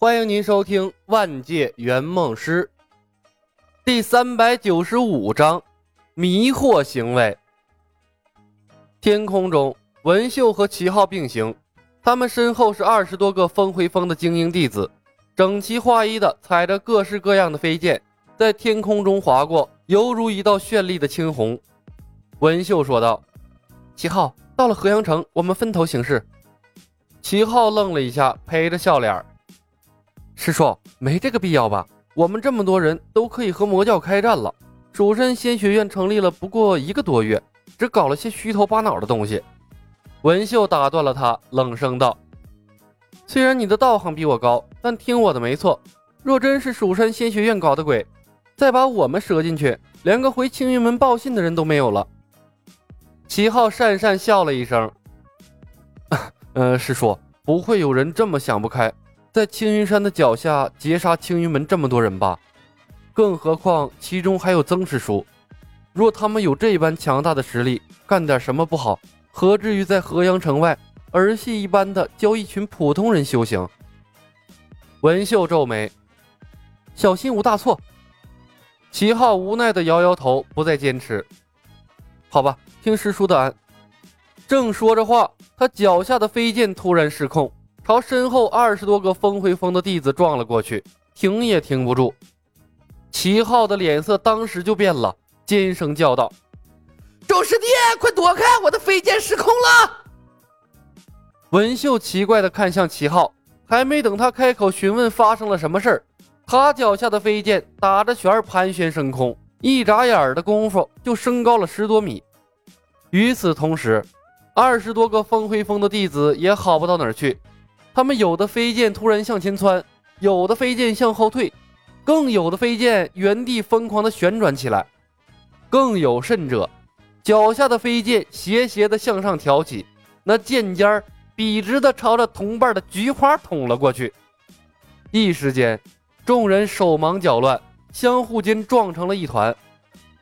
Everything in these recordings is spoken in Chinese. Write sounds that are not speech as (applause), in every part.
欢迎您收听《万界圆梦师》第三百九十五章：迷惑行为。天空中，文秀和齐浩并行，他们身后是二十多个风回峰的精英弟子，整齐划一的踩着各式各样的飞剑，在天空中划过，犹如一道绚丽的青红。文秀说道：“齐浩，到了河阳城，我们分头行事。”齐浩愣了一下，陪着笑脸。师叔，没这个必要吧？我们这么多人都可以和魔教开战了。蜀山仙学院成立了不过一个多月，只搞了些虚头巴脑的东西。文秀打断了他，冷声道：“虽然你的道行比我高，但听我的没错。若真是蜀山仙学院搞的鬼，再把我们折进去，连个回青云门报信的人都没有了。”齐浩讪讪笑了一声：“ (laughs) 呃，师叔，不会有人这么想不开。”在青云山的脚下截杀青云门这么多人吧，更何况其中还有曾师叔。若他们有这般强大的实力，干点什么不好，何至于在河阳城外儿戏一般的教一群普通人修行？文秀皱眉，小心无大错。齐浩无奈的摇摇头，不再坚持。好吧，听师叔的安。正说着话，他脚下的飞剑突然失控。朝身后二十多个风回峰的弟子撞了过去，停也停不住。齐浩的脸色当时就变了，尖声叫道：“周师弟，快躲开！我的飞剑失控了！”文秀奇怪的看向齐浩，还没等他开口询问发生了什么事儿，他脚下的飞剑打着旋儿盘旋升空，一眨眼的功夫就升高了十多米。与此同时，二十多个风回峰的弟子也好不到哪儿去。他们有的飞剑突然向前窜，有的飞剑向后退，更有的飞剑原地疯狂的旋转起来，更有甚者，脚下的飞剑斜斜的向上挑起，那剑尖儿笔直的朝着同伴的菊花捅了过去。一时间，众人手忙脚乱，相互间撞成了一团。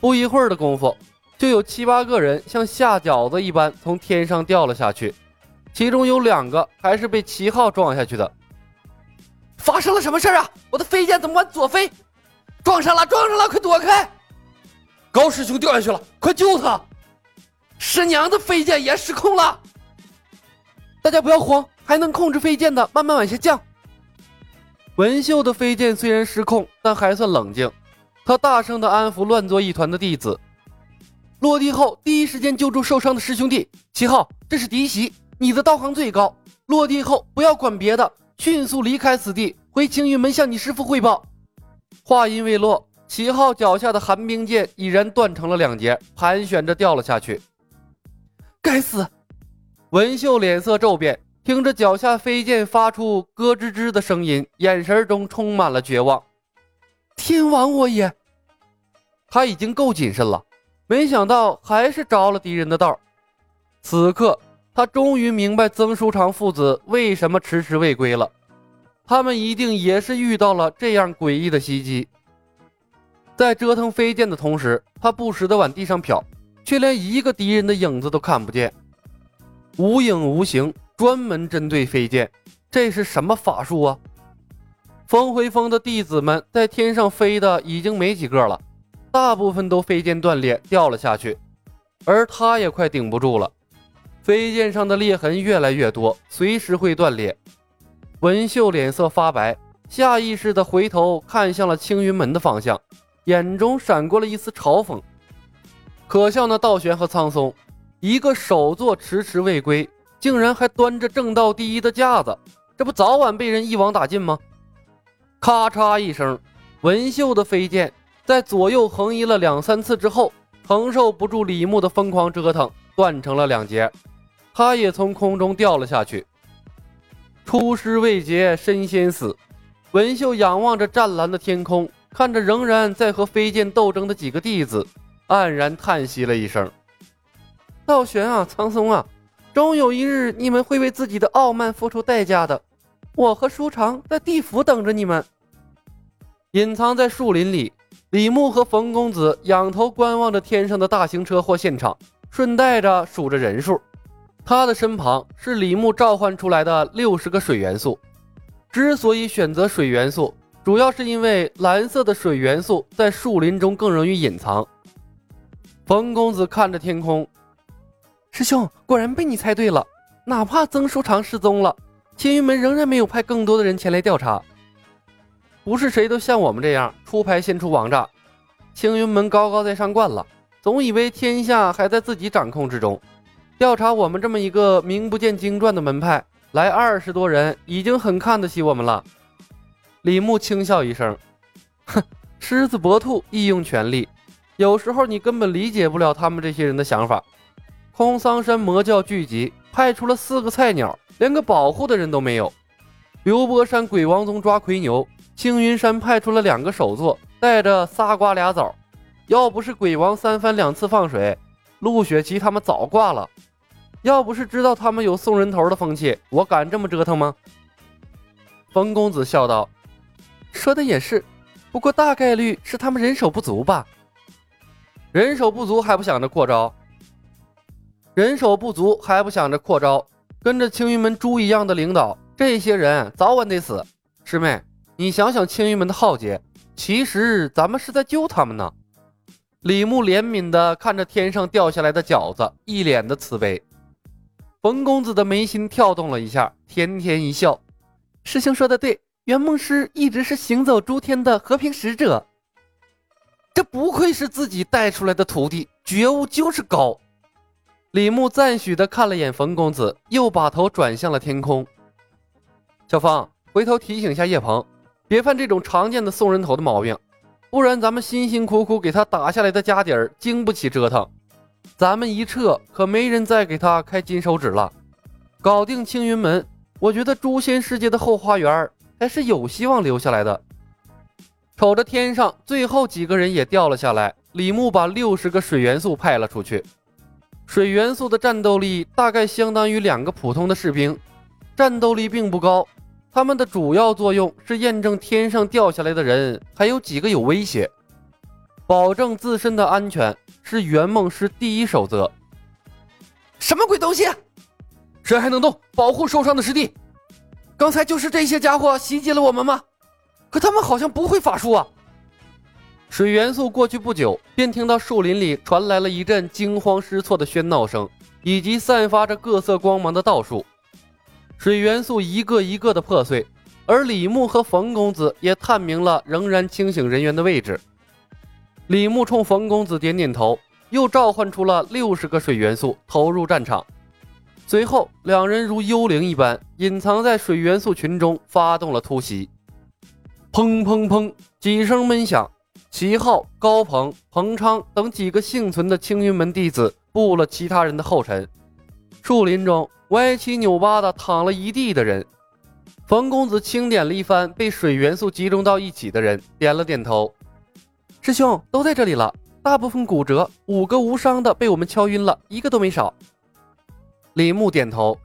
不一会儿的功夫，就有七八个人像下饺子一般从天上掉了下去。其中有两个还是被齐浩撞下去的。发生了什么事啊？我的飞剑怎么往左飞？撞上了，撞上了！快躲开！高师兄掉下去了，快救他！师娘的飞剑也失控了。大家不要慌，还能控制飞剑的，慢慢往下降。文秀的飞剑虽然失控，但还算冷静。他大声的安抚乱作一团的弟子。落地后，第一时间救助受伤的师兄弟。齐浩，这是敌袭。你的道行最高，落地后不要管别的，迅速离开此地，回青云门向你师父汇报。话音未落，齐浩脚下的寒冰剑已然断成了两截，盘旋着掉了下去。该死！文秀脸色骤变，听着脚下飞剑发出咯吱吱的声音，眼神中充满了绝望。天王我也，他已经够谨慎了，没想到还是着了敌人的道。此刻。他终于明白曾书长父子为什么迟迟未归了，他们一定也是遇到了这样诡异的袭击。在折腾飞剑的同时，他不时地往地上瞟，却连一个敌人的影子都看不见，无影无形，专门针对飞剑，这是什么法术啊？风回峰的弟子们在天上飞的已经没几个了，大部分都飞剑断裂掉了下去，而他也快顶不住了。飞剑上的裂痕越来越多，随时会断裂。文秀脸色发白，下意识地回头看向了青云门的方向，眼中闪过了一丝嘲讽。可笑那道玄和苍松，一个首座迟迟未归，竟然还端着正道第一的架子，这不早晚被人一网打尽吗？咔嚓一声，文秀的飞剑在左右横移了两三次之后，承受不住李牧的疯狂折腾，断成了两截。他也从空中掉了下去。出师未捷身先死，文秀仰望着湛蓝的天空，看着仍然在和飞剑斗争的几个弟子，黯然叹息了一声：“道玄啊，苍松啊，终有一日你们会为自己的傲慢付出代价的。我和舒长在地府等着你们。”隐藏在树林里，李牧和冯公子仰头观望着天上的大型车祸现场，顺带着数着人数。他的身旁是李牧召唤出来的六十个水元素，之所以选择水元素，主要是因为蓝色的水元素在树林中更容易隐藏。冯公子看着天空，师兄果然被你猜对了。哪怕曾书长失踪了，青云门仍然没有派更多的人前来调查。不是谁都像我们这样出牌先出王炸。青云门高高在上惯了，总以为天下还在自己掌控之中。调查我们这么一个名不见经传的门派，来二十多人已经很看得起我们了。李牧轻笑一声，哼，狮子搏兔，义用全力。有时候你根本理解不了他们这些人的想法。空桑山魔教聚集，派出了四个菜鸟，连个保护的人都没有。流波山鬼王宗抓奎牛，青云山派出了两个首座，带着仨瓜俩枣。要不是鬼王三番两次放水，陆雪琪他们早挂了。要不是知道他们有送人头的风气，我敢这么折腾吗？冯公子笑道：“说的也是，不过大概率是他们人手不足吧？人手不足还不想着扩招？”人手不足还不想着扩招，跟着青云门猪一样的领导，这些人早晚得死。师妹，你想想青云门的浩劫，其实咱们是在救他们呢。李牧怜悯地看着天上掉下来的饺子，一脸的慈悲。冯公子的眉心跳动了一下，甜甜一笑：“师兄说的对，圆梦师一直是行走诸天的和平使者。这不愧是自己带出来的徒弟，觉悟就是高。”李牧赞许的看了眼冯公子，又把头转向了天空。小芳，回头提醒一下叶鹏，别犯这种常见的送人头的毛病，不然咱们辛辛苦苦给他打下来的家底儿经不起折腾。咱们一撤，可没人再给他开金手指了。搞定青云门，我觉得诛仙世界的后花园还是有希望留下来的。瞅着天上最后几个人也掉了下来，李牧把六十个水元素派了出去。水元素的战斗力大概相当于两个普通的士兵，战斗力并不高。他们的主要作用是验证天上掉下来的人还有几个有威胁，保证自身的安全是圆梦师第一守则。什么鬼东西？谁还能动？保护受伤的师弟！刚才就是这些家伙袭击了我们吗？可他们好像不会法术啊！水元素过去不久，便听到树林里传来了一阵惊慌失措的喧闹声，以及散发着各色光芒的道术。水元素一个一个的破碎，而李牧和冯公子也探明了仍然清醒人员的位置。李牧冲冯公子点点头，又召唤出了六十个水元素投入战场。随后，两人如幽灵一般隐藏在水元素群中，发动了突袭。砰砰砰，几声闷响。齐浩、高鹏、彭昌等几个幸存的青云门弟子步了其他人的后尘。树林中歪七扭八的躺了一地的人。冯公子清点了一番被水元素集中到一起的人，点了点头：“师兄都在这里了，大部分骨折，五个无伤的被我们敲晕了，一个都没少。”李牧点头：“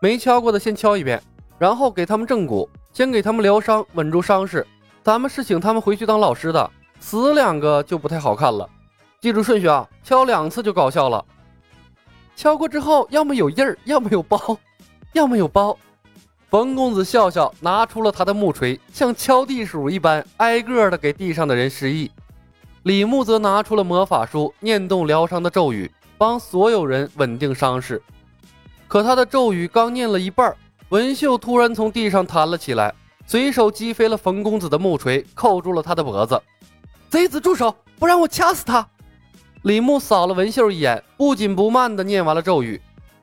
没敲过的先敲一遍，然后给他们正骨，先给他们疗伤，稳住伤势。”咱们是请他们回去当老师的，死两个就不太好看了。记住顺序啊，敲两次就搞笑了。敲过之后，要么有印儿，要么有包，要么有包。冯公子笑笑，拿出了他的木锤，像敲地鼠一般，挨个的给地上的人示意。李牧则拿出了魔法书，念动疗伤的咒语，帮所有人稳定伤势。可他的咒语刚念了一半，文秀突然从地上弹了起来。随手击飞了冯公子的木锤，扣住了他的脖子。贼子住手，不然我掐死他！李牧扫了文秀一眼，不紧不慢地念完了咒语，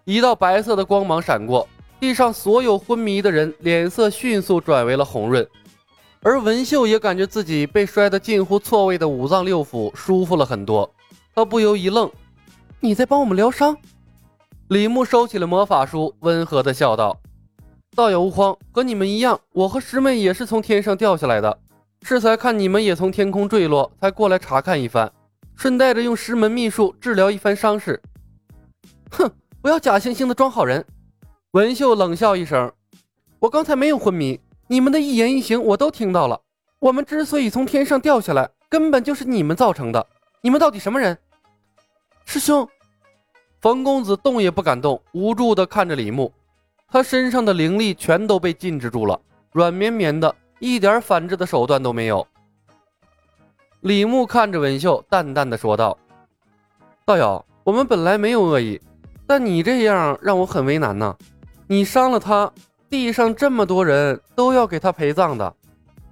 一道白色的光芒闪过，地上所有昏迷的人脸色迅速转为了红润，而文秀也感觉自己被摔得近乎错位的五脏六腑舒服了很多。他不由一愣：“你在帮我们疗伤？”李牧收起了魔法书，温和地笑道。道友勿慌，和你们一样，我和师妹也是从天上掉下来的。适才看你们也从天空坠落，才过来查看一番，顺带着用师门秘术治疗一番伤势。哼，不要假惺惺的装好人。(laughs) 文秀冷笑一声：“我刚才没有昏迷，你们的一言一行我都听到了。我们之所以从天上掉下来，根本就是你们造成的。你们到底什么人？”师兄，冯公子动也不敢动，无助地看着李牧。他身上的灵力全都被禁制住了，软绵绵的，一点反制的手段都没有。李牧看着文秀，淡淡的说道：“道友，我们本来没有恶意，但你这样让我很为难呢。你伤了他，地上这么多人都要给他陪葬的，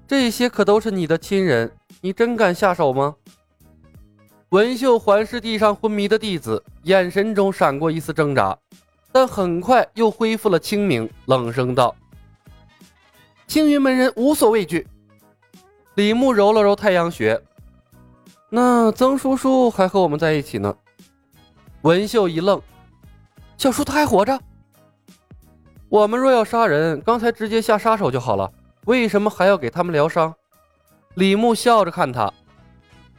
这些可都是你的亲人，你真敢下手吗？”文秀环视地上昏迷的弟子，眼神中闪过一丝挣扎，但很快又恢复了清明，冷声道：“青云门人无所畏惧。”李牧揉了揉太阳穴。那曾叔叔还和我们在一起呢。文秀一愣：“小叔他还活着？我们若要杀人，刚才直接下杀手就好了，为什么还要给他们疗伤？”李牧笑着看他。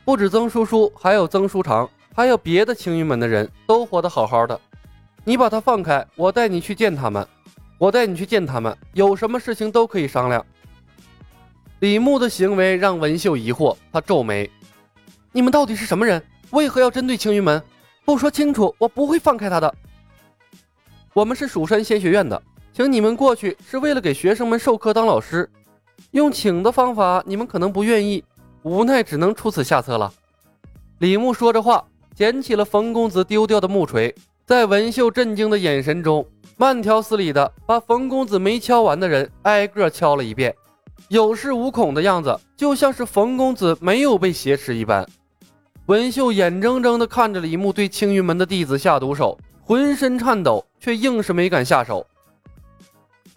不止曾叔叔，还有曾书长，还有别的青云门的人都活得好好的。你把他放开，我带你去见他们。我带你去见他们，有什么事情都可以商量。李牧的行为让文秀疑惑，他皱眉：“你们到底是什么人？为何要针对青云门？不说清楚，我不会放开他的。我们是蜀山仙学院的，请你们过去是为了给学生们授课当老师。用请的方法，你们可能不愿意。”无奈只能出此下策了。李牧说着话，捡起了冯公子丢掉的木锤，在文秀震惊的眼神中，慢条斯理的把冯公子没敲完的人挨个敲了一遍，有恃无恐的样子，就像是冯公子没有被挟持一般。文秀眼睁睁的看着李牧对青云门的弟子下毒手，浑身颤抖，却硬是没敢下手。